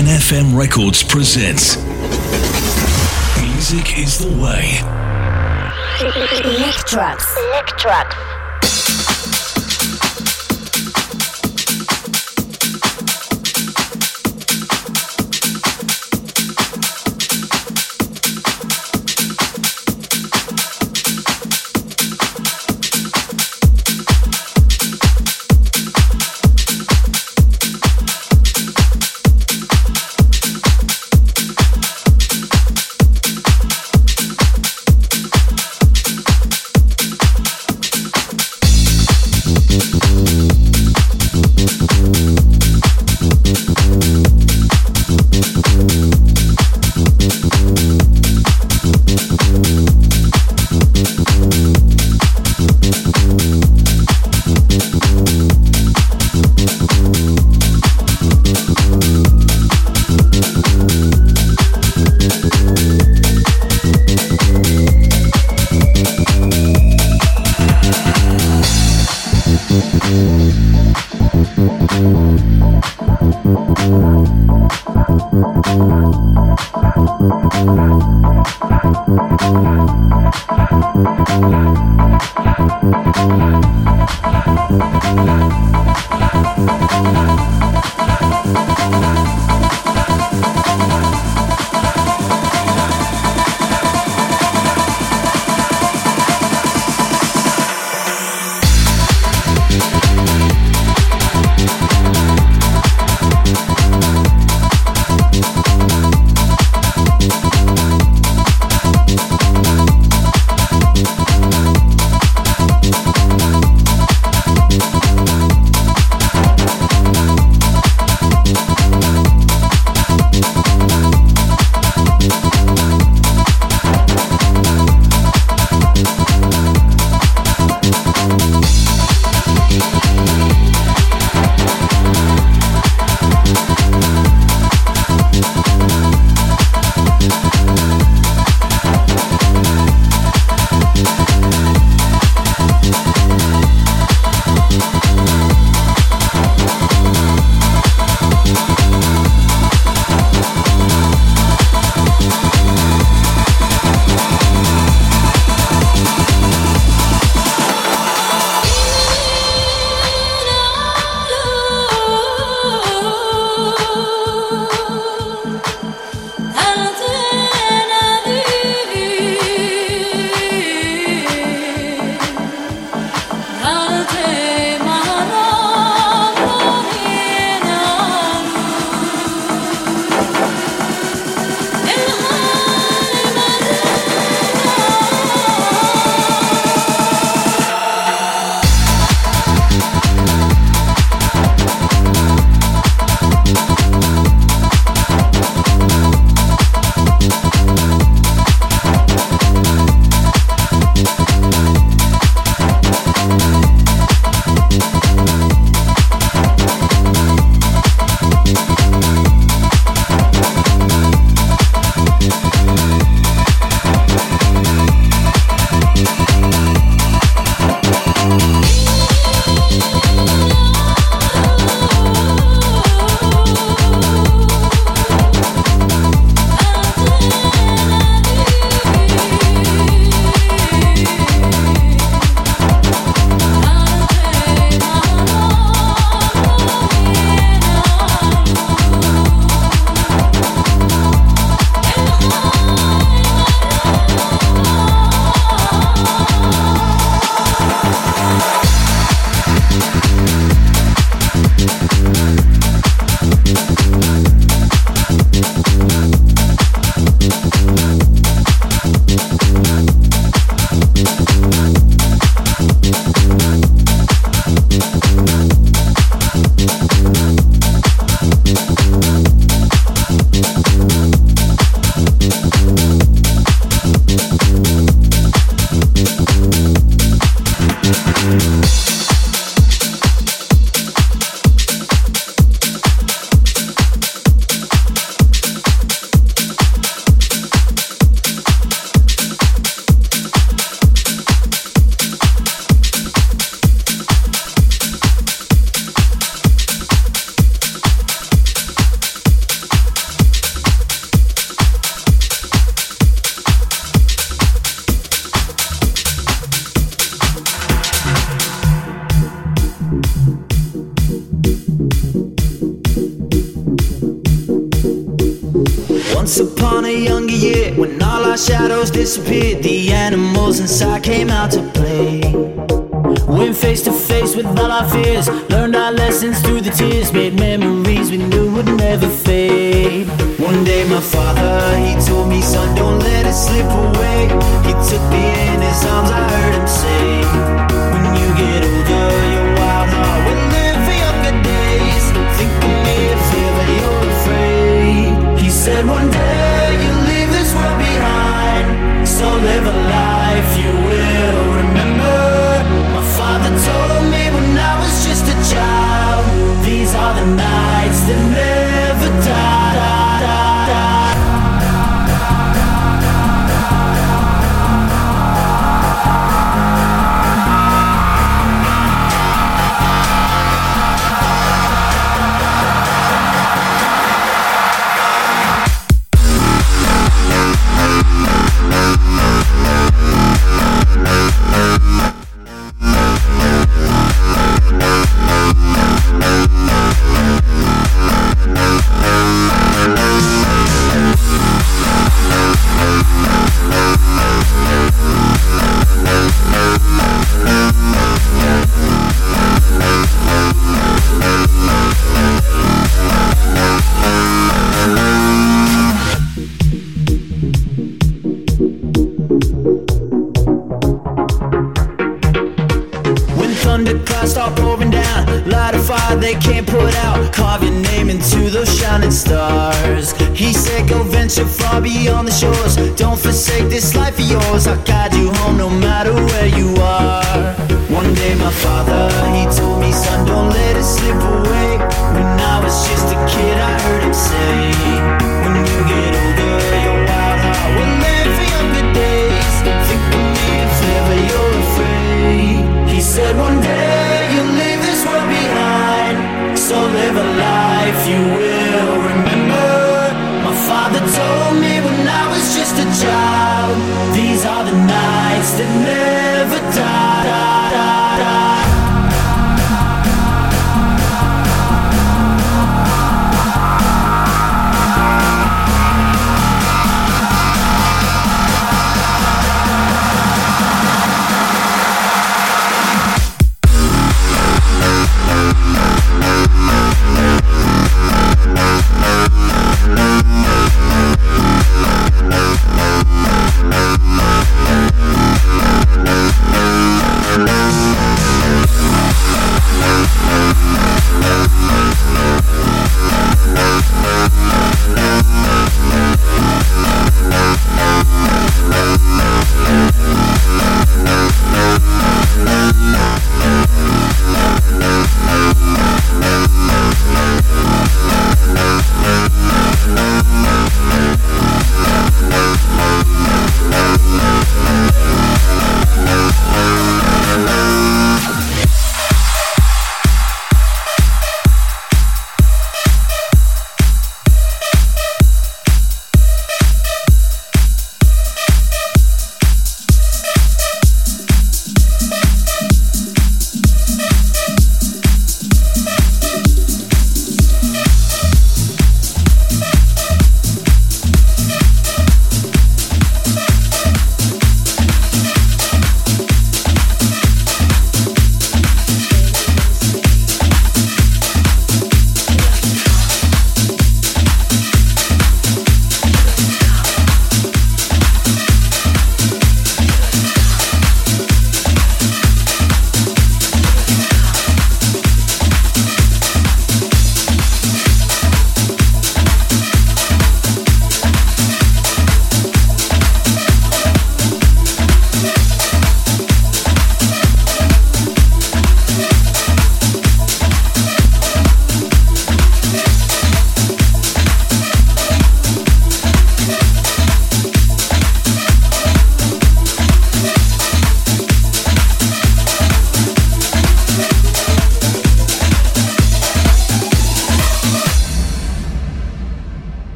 NFM Records presents Music is the Way. Nick Trucks.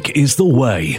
Music is the way.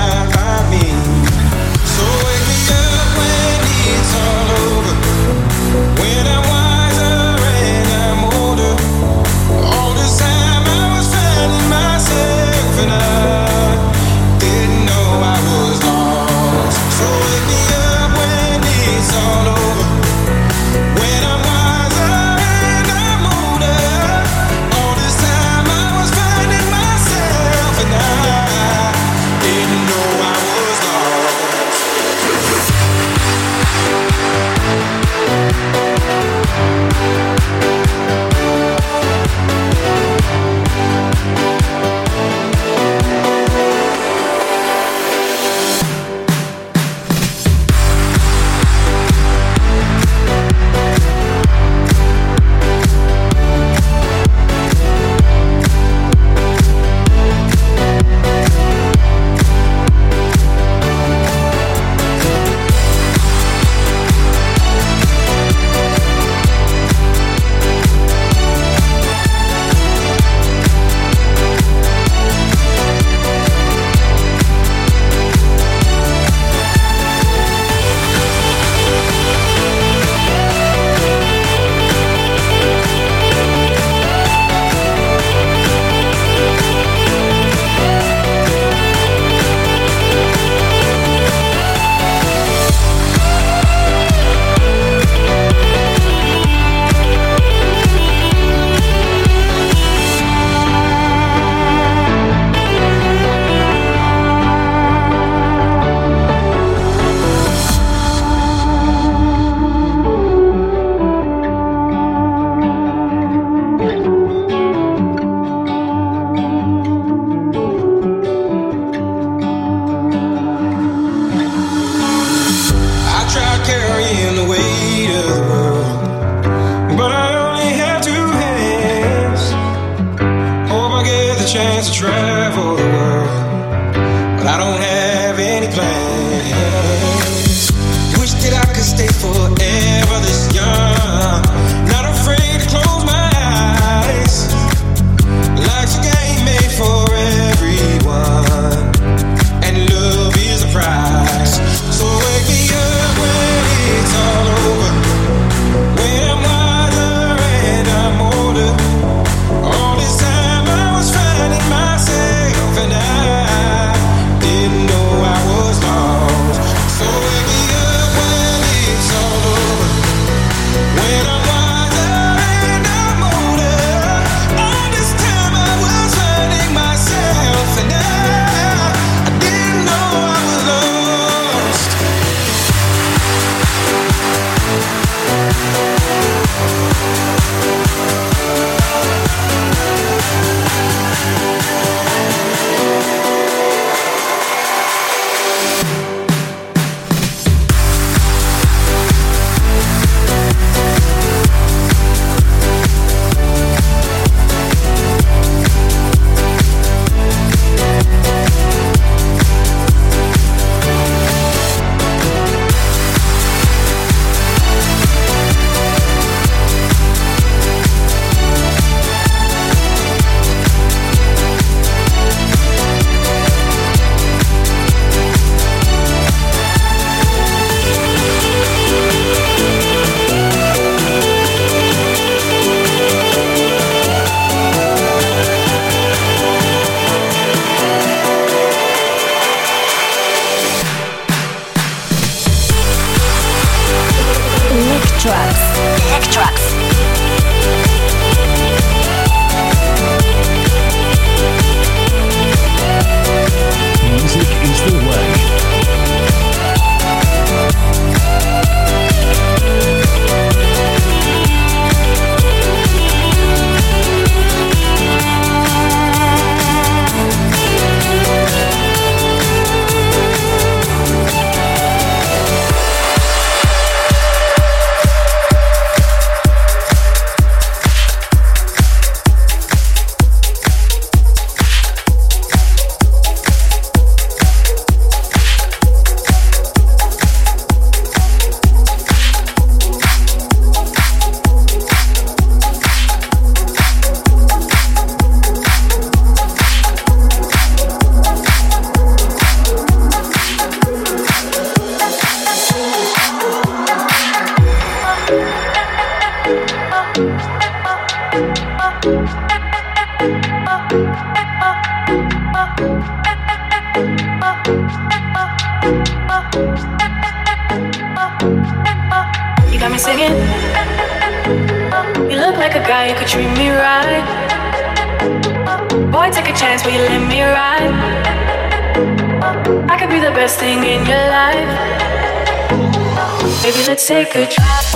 Take a drive.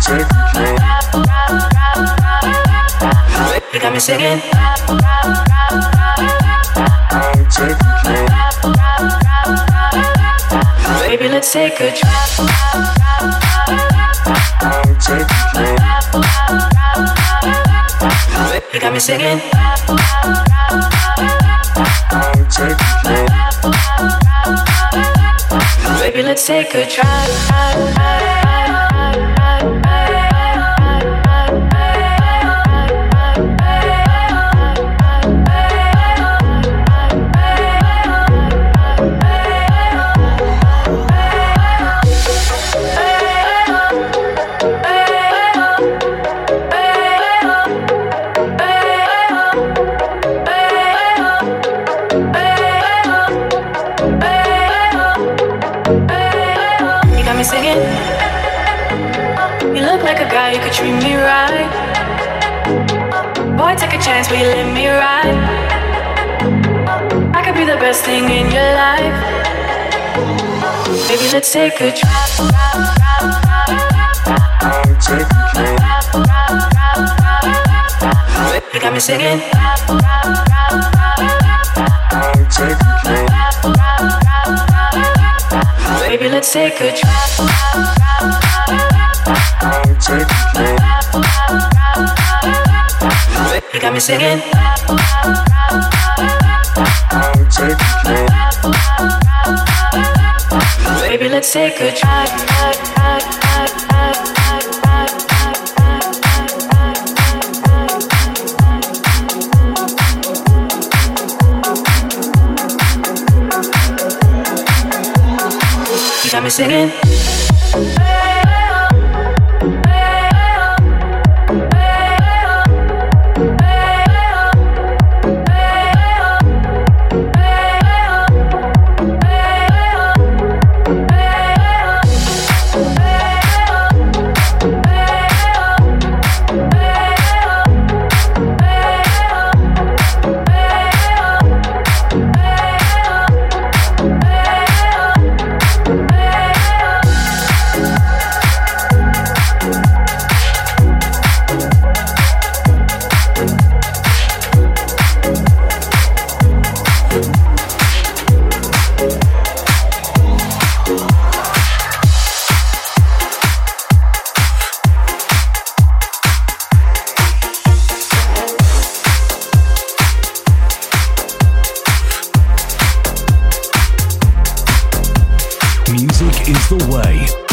Take a drive. You got me singing. Take a. Baby, let's take a drive. Take a drive. You got me singing. Let's take a drive. You let me ride? I could be the best thing in your life. Baby, let's take a trip. Drive. You got me singing. Take a drive. Baby, let's take a drive. Take a drive. Got me singing. Baby, let's take a drive. You got me singing. Uh-huh,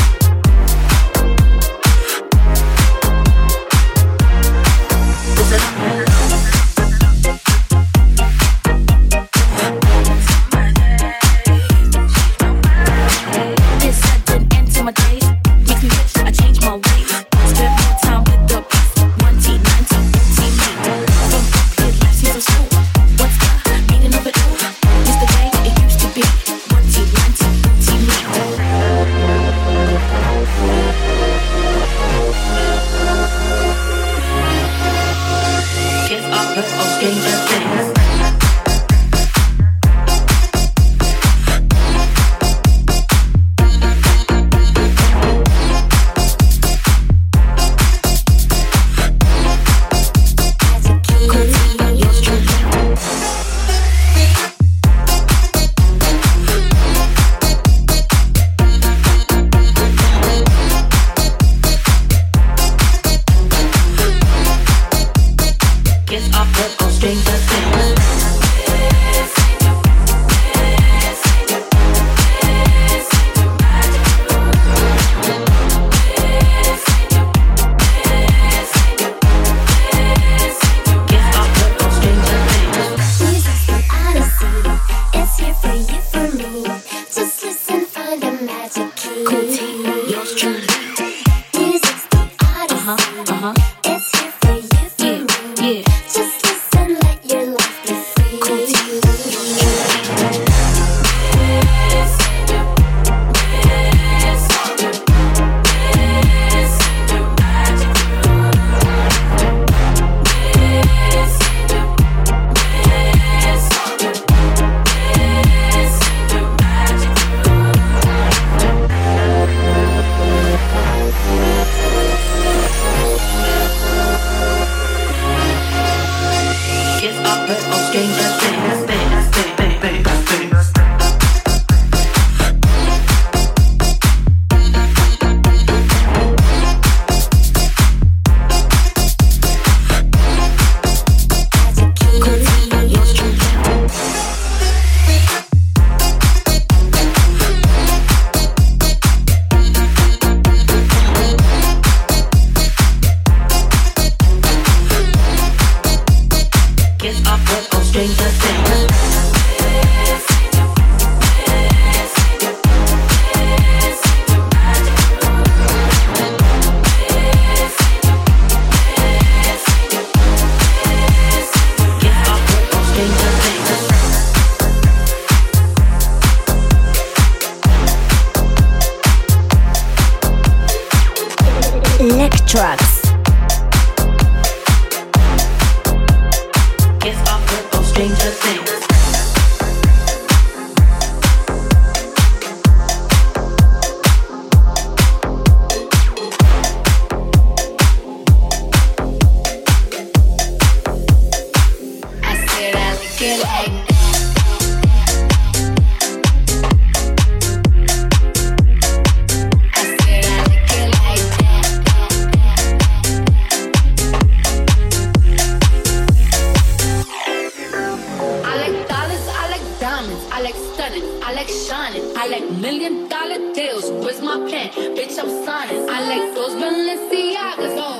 my pen. Bitch, I'm signing. I like those Balenciagas. Oh,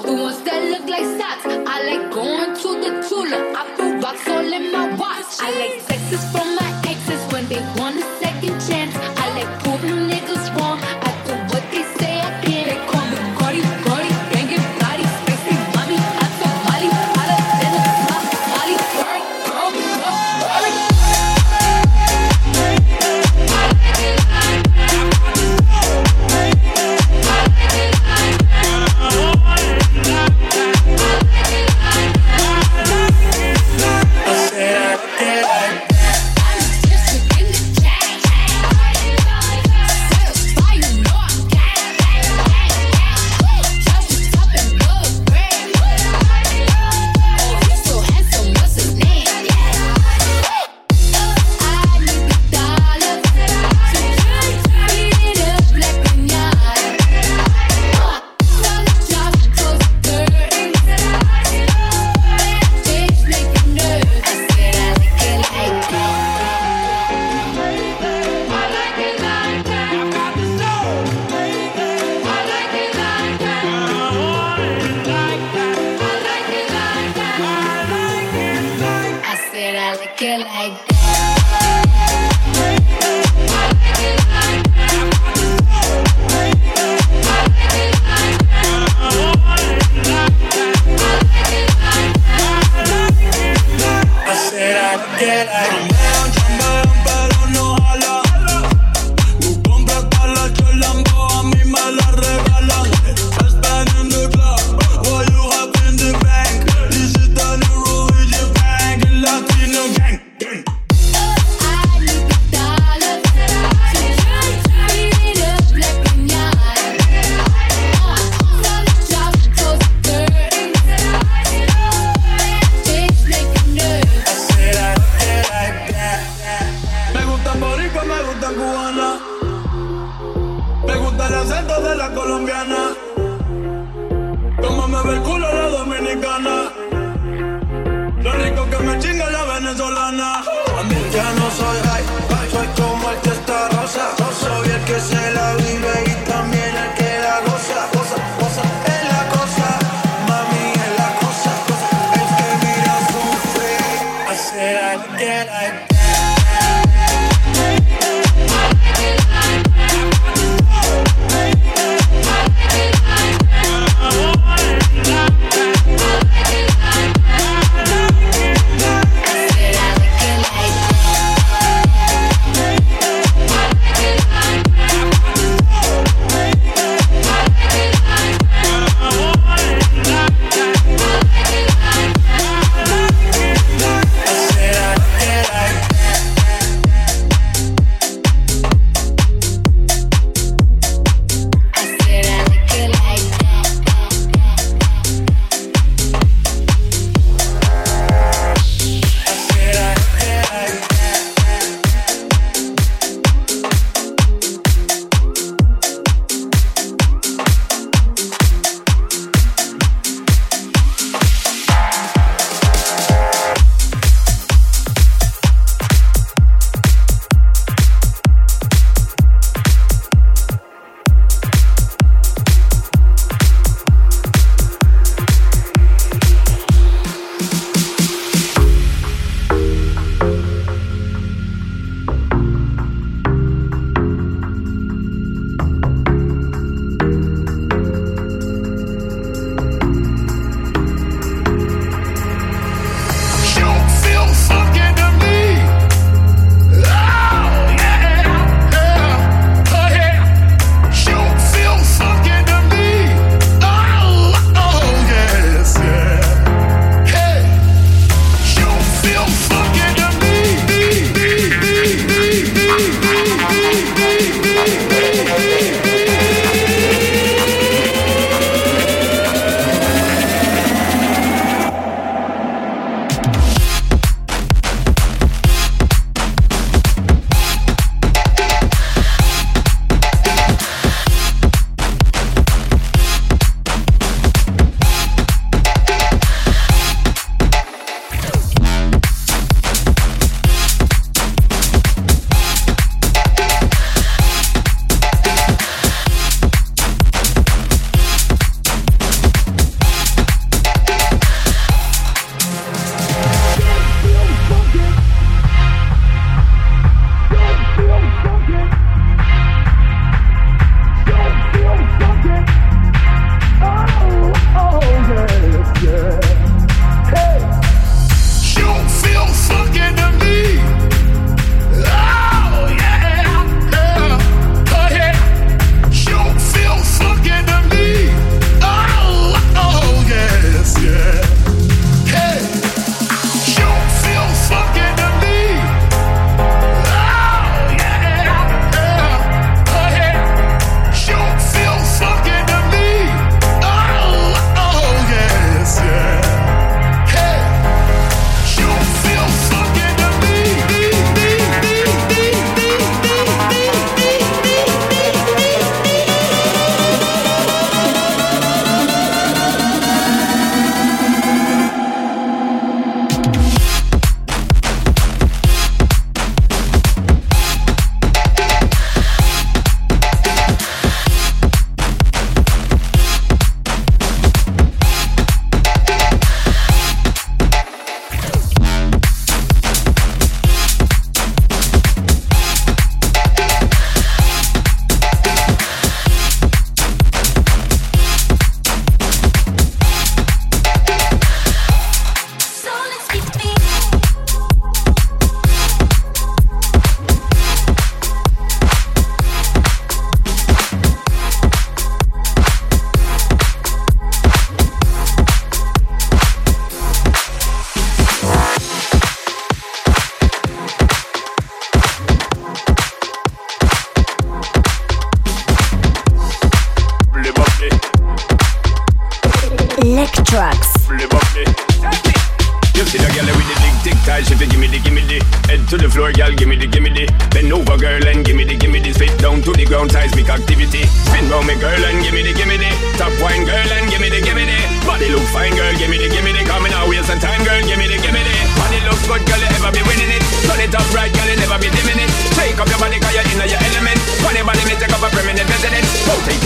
up a permanent residence. Rotate